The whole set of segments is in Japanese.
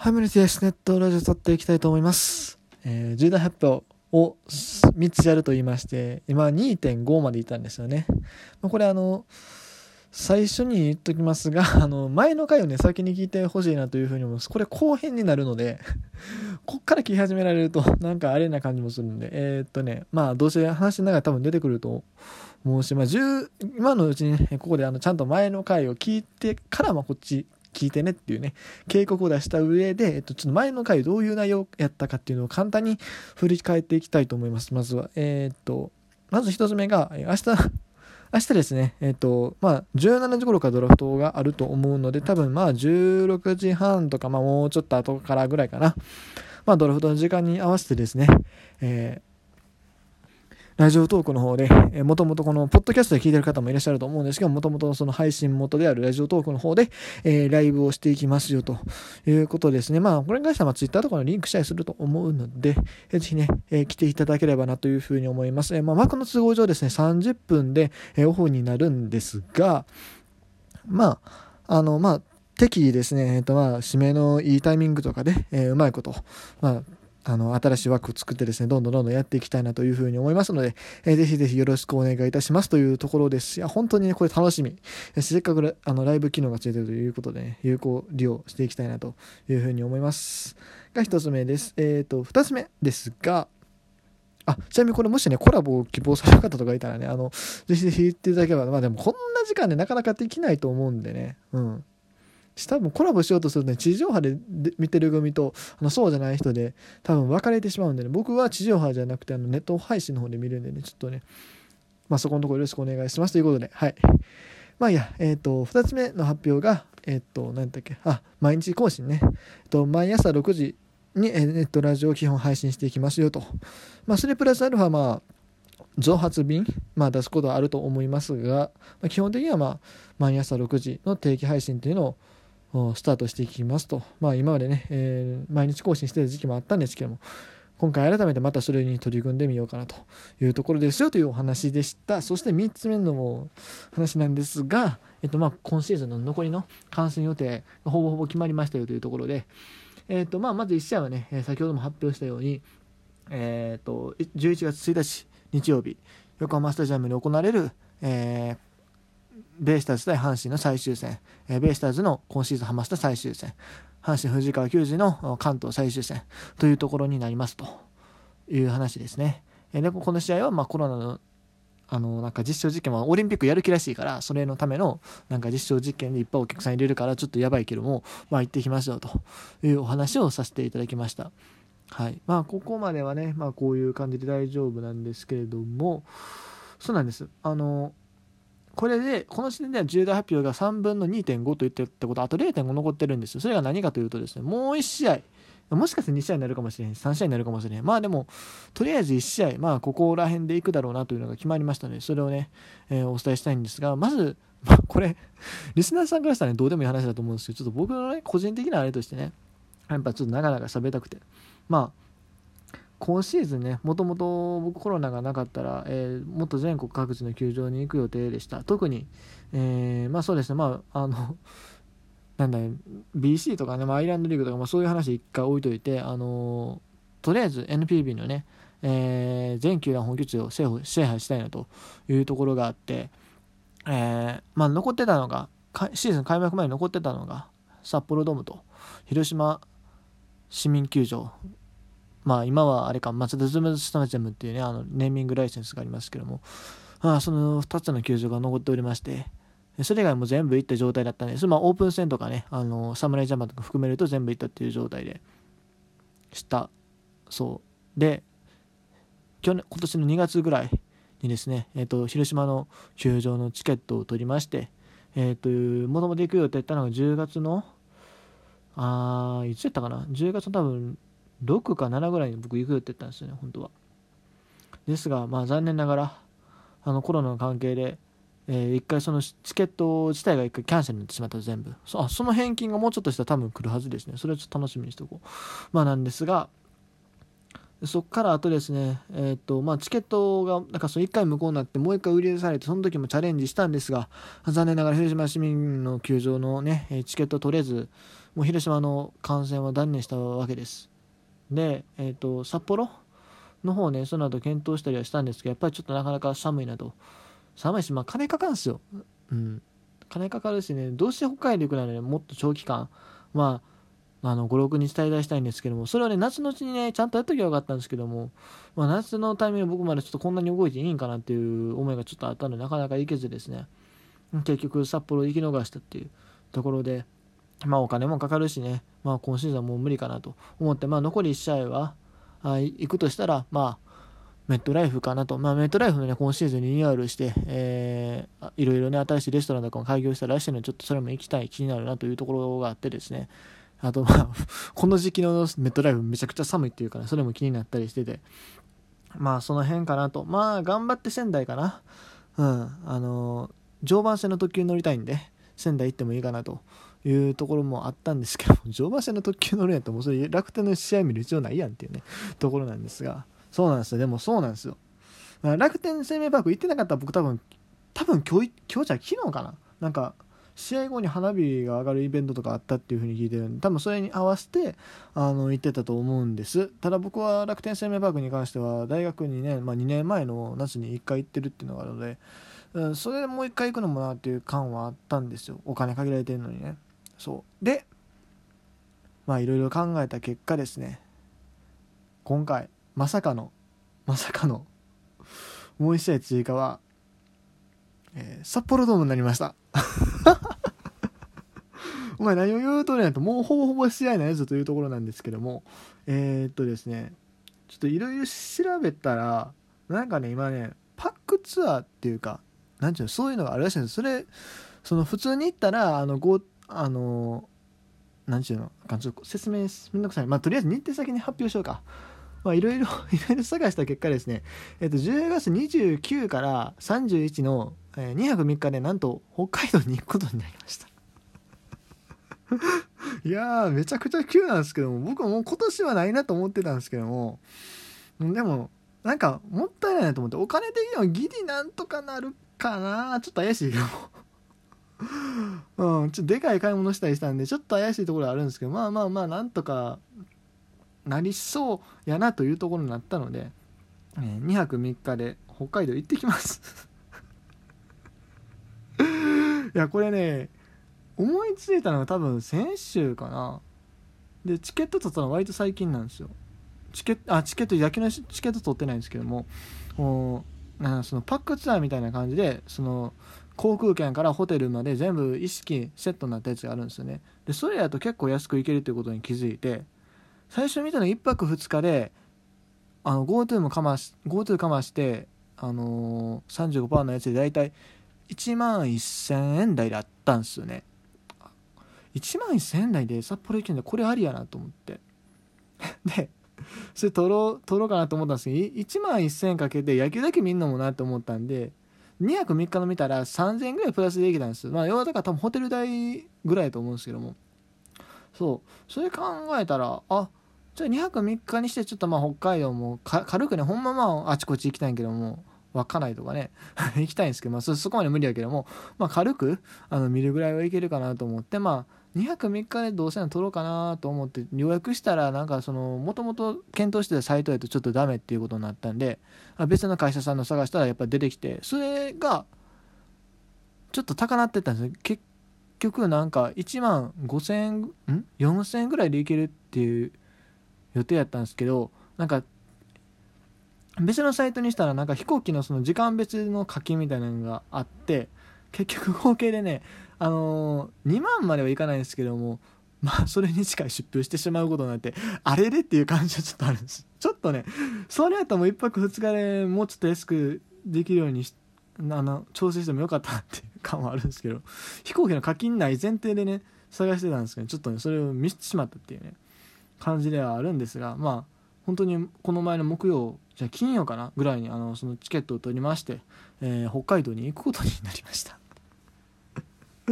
はい、無理です。ネットラジオ撮っていきたいと思います。えー、重大発表を3つやると言いまして、今2.5までいたんですよね。まあ、これあの、最初に言っときますが、あの、前の回をね、先に聞いてほしいなというふうに思います。これ後編になるので こっから聞き始められると、なんかあれな感じもするんで、えー、っとね、まあ、どうせ話しながら多分出てくると思うし、まあ、今のうちにね、ここであの、ちゃんと前の回を聞いてから、まあ、こっち聞いてねっていうね、警告を出した上で、えっと、ちょっと前の回どういう内容やったかっていうのを簡単に振り返っていきたいと思います。まずは。えー、っと、まず一つ目が、明日、明日ですね、えっ、と、まあ、17時頃からドラフトがあると思うので、多分まあ、16時半とか、まあ、もうちょっと後からぐらいかな。まあ、ドラフトの時間に合わせてですね、えラジオトークの方で、えー、もともとこの、ポッドキャストで聞いてる方もいらっしゃると思うんですけど、もともとその配信元であるラジオトークの方で、えー、ライブをしていきますよということですね。まあ、これに関しては、ツイッターとかのリンクしたりすると思うので、えー、ぜひね、えー、来ていただければなというふうに思います。えー、まあ、枠の都合上ですね、30分で、えー、オフになるんですが、まあ、あの、まあ、適宜ですね、えっ、ー、とまあ、締めのいいタイミングとかで、えー、うまいこと、まあ、あの、新しい枠を作ってですね、どんどんどんどんやっていきたいなというふうに思いますので、えー、ぜひぜひよろしくお願いいたしますというところですし、本当にね、これ楽しみ。せっかくあのライブ機能がついてるということでね、有効利用していきたいなというふうに思います。が一つ目です。えっ、ー、と、二つ目ですが、あ、ちなみにこれもしね、コラボを希望される方とかいたらね、あの、ぜひぜひ言っていただければ、まあでもこんな時間でなかなかできないと思うんでね、うん。多分コラボしようとするとね地上波で見てる組とあのそうじゃない人で多分分かれてしまうんでね。僕は地上波じゃなくてあのネット配信の方で見るんでね。ちょっとねまあそこのところよろしくお願いしますということではい。まあいや。えっ、ー、と2つ目の発表がえっ、ー、と何だっけ。あ毎日更新ね、えっと、毎朝6時にネットラジオを基本配信していきますよと。まあそれプラスアルファまあ増発便、まあ、出すことはあると思いますが、まあ、基本的にはまあ毎朝6時の定期配信というのをスタートしていきますと、まあ、今までね、えー、毎日更新してた時期もあったんですけども今回改めてまたそれに取り組んでみようかなというところですよというお話でした。そして3つ目の話なんですが、えっとまあ、今シーズンの残りの観戦予定ほぼほぼ決まりましたよというところで、えっとまあ、まず1試合はね先ほども発表したように、えっと11月1日日曜日横浜スタジアムに行われる、えーベイスターズ対阪神の最終戦、えベイスターズの今シーズンハマスタ最終戦、阪神藤川球児の関東最終戦。というところになりますという話ですね。えでこの試合はまコロナのあのなんか実証実験はオリンピックやる気らしいからそれのためのなんか実証実験でいっぱいお客さん入れるからちょっとやばいけどもまあ行ってきましょうというお話をさせていただきました。はい。まあここまではねまあこういう感じで大丈夫なんですけれどもそうなんです。あのこれで、この時点では重大発表が3分の2.5と言ってるってこと、あと0.5残ってるんですよ。それが何かというとですね、もう1試合、もしかして2試合になるかもしれへん3試合になるかもしれへん。まあでも、とりあえず1試合、まあここら辺でいくだろうなというのが決まりましたので、それをね、えー、お伝えしたいんですが、まず、まあ、これ、リスナーさんからしたらね、どうでもいい話だと思うんですけど、ちょっと僕のね、個人的なあれとしてね、やっぱちょっと長々喋りたくて、まあ、今シーズンね、もともと僕コロナがなかったら、えー、もっと全国各地の球場に行く予定でした。特に、えー、まあそうですね、まあ、あの、なんだ BC とかね、まあ、アイランドリーグとか、まあ、そういう話一回置いといて、あのとりあえず NPB のね、えー、全球団本拠地を制覇したいなというところがあって、えー、まあ、残ってたのが、シーズン開幕前に残ってたのが、札幌ドームと広島市民球場まあ今はあれか、マツダズムスタジアムっていうね、あのネーミングライセンスがありますけども、ああその2つの球場が残っておりまして、それ以外も全部行った状態だったんです。まあオープン戦とかね、あの、侍ジャパンとか含めると全部行ったっていう状態でした。そう。で、去年、今年の2月ぐらいにですね、えっ、ー、と、広島の球場のチケットを取りまして、えっ、ー、と、もともと行く予定だったのが10月の、あいつやったかな ?10 月の多分6か7ぐらいに僕行くよって言ったんですよね、本当は。ですが、まあ残念ながら、あのコロナの関係で、えー、一回そのチケット自体が一回キャンセルになってしまった全部。そあその返金がもうちょっとしたら多分来るはずですね。それはちょっと楽しみにしておこう。まあなんですがそっからあとですね、えー、っとまあ、チケットがなんかその1回無効になってもう1回売り出されてその時もチャレンジしたんですが残念ながら広島市民の球場のねチケット取れずもう広島の観戦は断念したわけです。で、えーと、札幌の方ねその後検討したりはしたんですけどやっぱりちょっとなかなか寒いなと。寒いしまあ金かかるんですよ。うん。金かかるしねどうして北海道行くならねもっと長期間まああの56日滞在したいんですけどもそれはね夏のうちにねちゃんとやっときゃよかったんですけども、まあ、夏のタイミング僕までちょっとこんなに動いていいんかなっていう思いがちょっとあったのでなかなか行けずですね。結局札幌行き逃したっていうところでまあお金もかかるしね、まあ、今シーズンはもう無理かなと思って、まあ、残り1試合はあ行くとしたら、まあ、メットライフかなと、まあ、メットライフのね、今シーズンリニューアルして、えー、いろいろね、新しいレストランとかも開業したらしいので、ちょっとそれも行きたい、気になるなというところがあってですね、あと、まあ、この時期のメットライフめちゃくちゃ寒いっていうかね、それも気になったりしてて、まあ、その辺かなと。まあ、頑張って仙台かな。うん、あの、常磐線の特急乗りたいんで、仙台行ってもいいかなというところもあったんですけど、常磐線の特急乗るんやったらもうそれ楽天の試合見る必要ないやんっていうね、ところなんですが、そうなんですよ。でもそうなんですよ。楽天生命パーク行ってなかったら僕多分、多分今日、今日じゃ昨日かななんか、試合後に花火が上がるイベントとかあったっていう風に聞いてるんで多分それに合わせてあの行ってたと思うんですただ僕は楽天生命パークに関しては大学にね、まあ、2年前の夏に1回行ってるっていうのがあるので、うん、それでもう1回行くのもなっていう感はあったんですよ。お金限られてるのにね。そう。でまあいろいろ考えた結果ですね。今回まさかのまさかのもう1試合追加は、えー、札幌ドームになりました。お前何を言うとねと。もうほぼほぼ試合ないぞというところなんですけども。えー、っとですね。ちょっといろいろ調べたらなんかね今ねパックツアーっていうかなんていうのそういうのがあるらしいんです。それその普通に行ったらあのごあのなんていうのちょっと説明めんどくさい。まあとりあえず日程先に発表しようか。まあいろいろ いろいろ探した結果ですね。えっと10月29から31のえー、2泊3日でなんと北海道に行くことになりました。いやーめちゃくちゃ急なんですけども僕ももう今年はないなと思ってたんですけどもでもなんかもったいないなと思ってお金的にはギリなんとかなるかな。ちょっと怪しいけどうん、ちょっとでかい買い物したりしたんでちょっと怪しいところあるんですけどまあまあまあなんとかなりそうやなというところになったので、えー、2泊3日で北海道行ってきます。いやこれね思いついたのが多分先週かな。でチケット取ったのは割と最近なんですよ。チケットあチケット野球のチケット取ってないんですけどもおなそのパックツアーみたいな感じでその航空券からホテルまで全部意識セットになったやつがあるんですよね。でそれやと結構安く行けるっていうことに気づいて最初見たの1泊2日で GoTo もかまし GoTo かましてあのー、35%のやつで大体1万1000円台だったんですよね。1万1000円台で札幌行けんだ。これありやなと思って。でそれ取ろう取ろうかなと思ったんですけど1万1000円かけて野球だけ見んのもなって思ったんで2泊3日の見たら3000円ぐらいプラスできたんですまあ要はだから多分ホテル代ぐらいと思うんですけども。そう。それ考えたらあじゃあ2泊3日にしてちょっとまあ北海道も軽くねほんままああちこち行きたいんけども稚内とかね 行きたいんですけど、まあ、そこまで無理やけども、まあ、軽くあの見るぐらいはいけるかなと思ってまあ2泊3日でどうせな取ろうかなと思って予約したらなんかそのもともと検討してたサイトやとちょっとダメっていうことになったんで別の会社さんの探したらやっぱ出てきてそれがちょっと高なってたんです結局なんか1万5000円ん4000円ぐらいでいけるっていう予定やったんですけどなんか別のサイトにしたらなんか飛行機のその時間別の課金みたいなのがあって結局合計でね、あのー、2万まではいかないんですけどもまあそれに近い出費してしまうことになってあれれっていう感じはちょっとあるんです。ちょっとねそれやったらもう1泊2日でもうちょっと安くできるようにあの調整してもよかったっていう感はあるんですけど飛行機の課金ない前提でね探してたんですけどちょっとねそれを見してしまったっていうね感じではあるんですがまあ本当にこの前の木曜じゃ金曜かなぐらいにあのそのチケットを取りまして、えー、北海道に行くことになりました。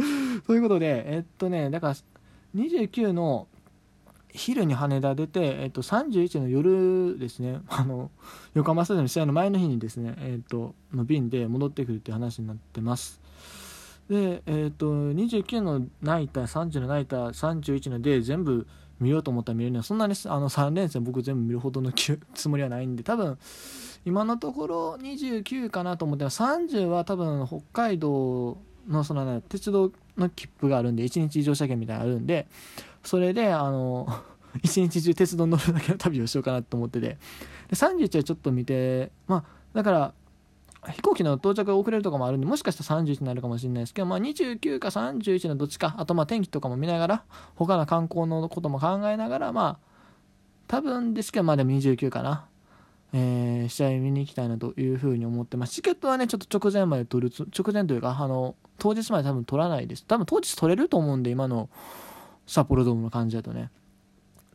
ということでえっとねだから29の昼に羽田出て、えっと、31の夜ですね。あの横浜スタジアム試合の前の日にですね、えっと、の便で戻ってくるっていう話になってます。で、えーと、29のナイター30のナイター31ので全部見ようと思ったら見るのはそんなにあの3連戦僕全部見るほどの つもりはないんで多分今のところ29かなと思って30は多分北海道のその、ね、鉄道の切符があるんで1日乗車券みたいなのあるんでそれであの 一日中鉄道乗るだけの旅をしようかなと思ってて。で31はちょっと見てまあだから飛行機の到着が遅れるとかもあるんでもしかしたら31になるかもしれないですけど、まあ、29か31のどっちかあとまあ天気とかも見ながら他の観光のことも考えながらまあ多分ですけどまあでも29かな、えー、試合見に行きたいなというふうに思ってます。チケットはねちょっと直前まで取る直前というかあの当日まで多分取らないです。多分当日取れると思うんで今の札幌ドームの感じだとね。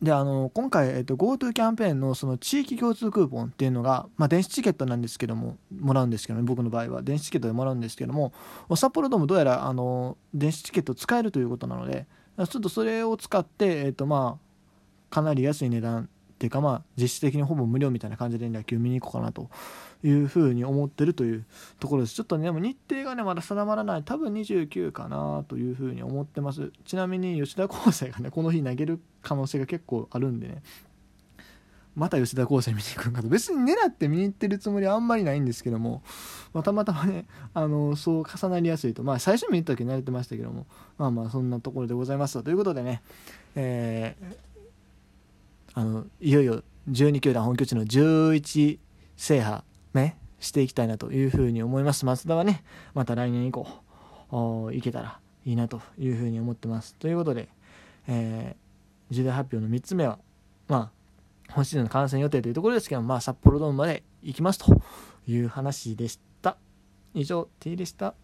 であの今回、えっと、GoTo キャンペーンのその地域共通クーポンっていうのが、まあ、電子チケットなんですけどももらうんですけどね僕の場合は。電子チケットでもらうんですけども札幌ドームどうやらあの電子チケット使えるということなのでちょっとそれを使って、えっとまあ、かなり安い値段っていうかまあ実質的にほぼ無料みたいな感じで野球見に行こうかなというふうに思ってるというところです。ちょっとねでも日程がねまだ定まらない。多分29かなというふうに思ってます。ちなみに吉田康生がねこの日投げる可能性が結構あるんでね。また吉田康生見に行くんかと。別に狙って見に行ってるつもりはあんまりないんですけども、ま、たまたまねあのそう重なりやすいと。まあ最初見に行った時慣れてましたけども。まあまあそんなところでございますということでねえー、あのいよいよ12球団本拠地の11制覇ね、していきたいなというふうに思います。松田はね、また来年以降、いけたらいいなというふうに思ってます。ということで、えー、重大発表の3つ目は、まあ、本シーズンの観戦予定というところですけど、まあ、札幌ドームまで行きますという話でした。以上、T でした。